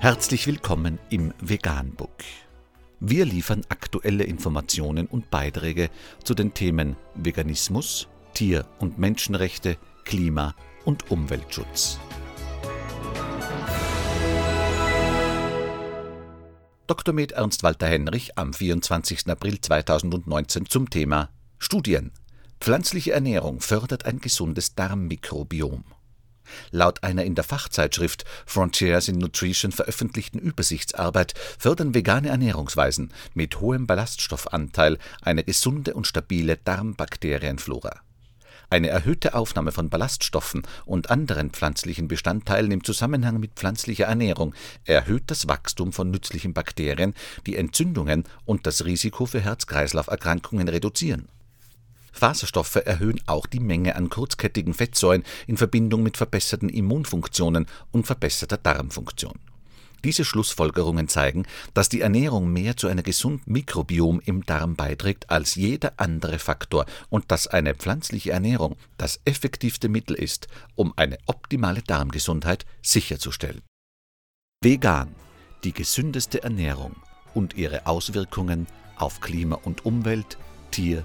Herzlich willkommen im Veganbook. Wir liefern aktuelle Informationen und Beiträge zu den Themen Veganismus, Tier- und Menschenrechte, Klima- und Umweltschutz. Dr. Med Ernst Walter Henrich am 24. April 2019 zum Thema Studien. Pflanzliche Ernährung fördert ein gesundes Darmmikrobiom. Laut einer in der Fachzeitschrift Frontiers in Nutrition veröffentlichten Übersichtsarbeit fördern vegane Ernährungsweisen mit hohem Ballaststoffanteil eine gesunde und stabile Darmbakterienflora. Eine erhöhte Aufnahme von Ballaststoffen und anderen pflanzlichen Bestandteilen im Zusammenhang mit pflanzlicher Ernährung erhöht das Wachstum von nützlichen Bakterien, die Entzündungen und das Risiko für Herz-Kreislauf-Erkrankungen reduzieren. Faserstoffe erhöhen auch die Menge an kurzkettigen Fettsäuren in Verbindung mit verbesserten Immunfunktionen und verbesserter Darmfunktion. Diese Schlussfolgerungen zeigen, dass die Ernährung mehr zu einem gesunden Mikrobiom im Darm beiträgt als jeder andere Faktor und dass eine pflanzliche Ernährung das effektivste Mittel ist, um eine optimale Darmgesundheit sicherzustellen. Vegan, die gesündeste Ernährung und ihre Auswirkungen auf Klima und Umwelt, Tier-